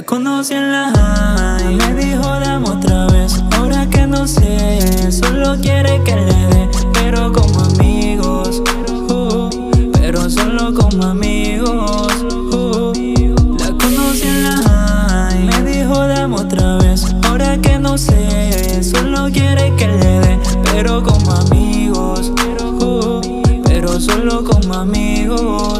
conocí en la high Me dijo dame otra vez Ahora que no sé Solo quiere que le dé Pero como amigos. Pero solo como amigos. La conocí en la high Me dijo dame otra vez Ahora que no sé Solo quiere que le dé Pero como amigos. Uh, Pero solo como amigos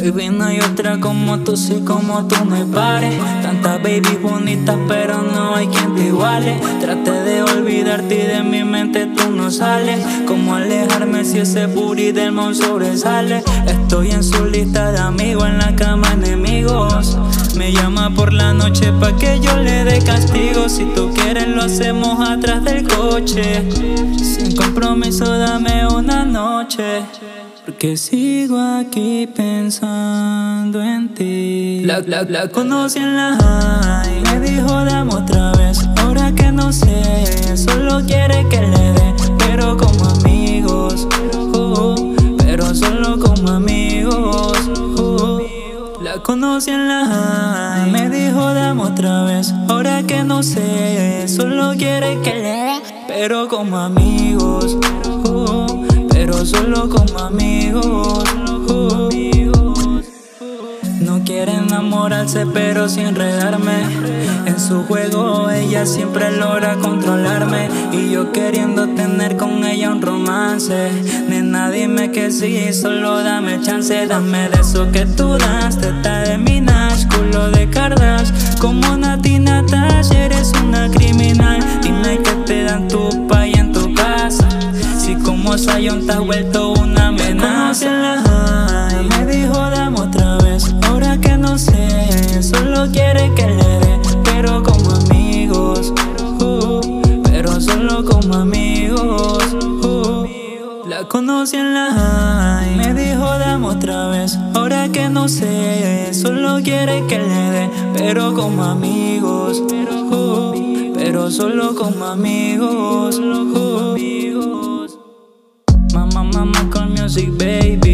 Baby, no hay otra como tú, sí, como tú me pares Tantas baby bonitas, pero no hay quien te iguale. Trate de olvidarte y de mi mente tú no sales. Como alejarme si ese booty del mon sobresale Estoy en su lista de amigos, en la cama enemigos Me llama por la noche pa' que yo le dé castigo. Si tú quieres lo hacemos atrás del coche. Sin compromiso dame una noche porque sigo aquí pensando en ti. La, la, la conocí en la high Me dijo dame La conocí en la Me dijo dame otra vez Ahora que no sé Solo quiere que le Pero como amigos pero solo como amigos. No quiere enamorarse, pero sin enredarme. En su juego, ella siempre logra controlarme. Y yo queriendo tener con ella un romance. Nena, dime que sí, solo dame chance. Dame de eso que tú das, teta de minas, culo de cardas. Como Nati Natasha, eres una criminal. Dime que te dan tu pay en tu casa. Si como Sayon te has vuelto una amenaza Conocí en la high. Me dijo dame otra vez Ahora que no sé Solo quiere que le dé Pero como amigos. Pero solo como amigos. Mama, mama, con music, baby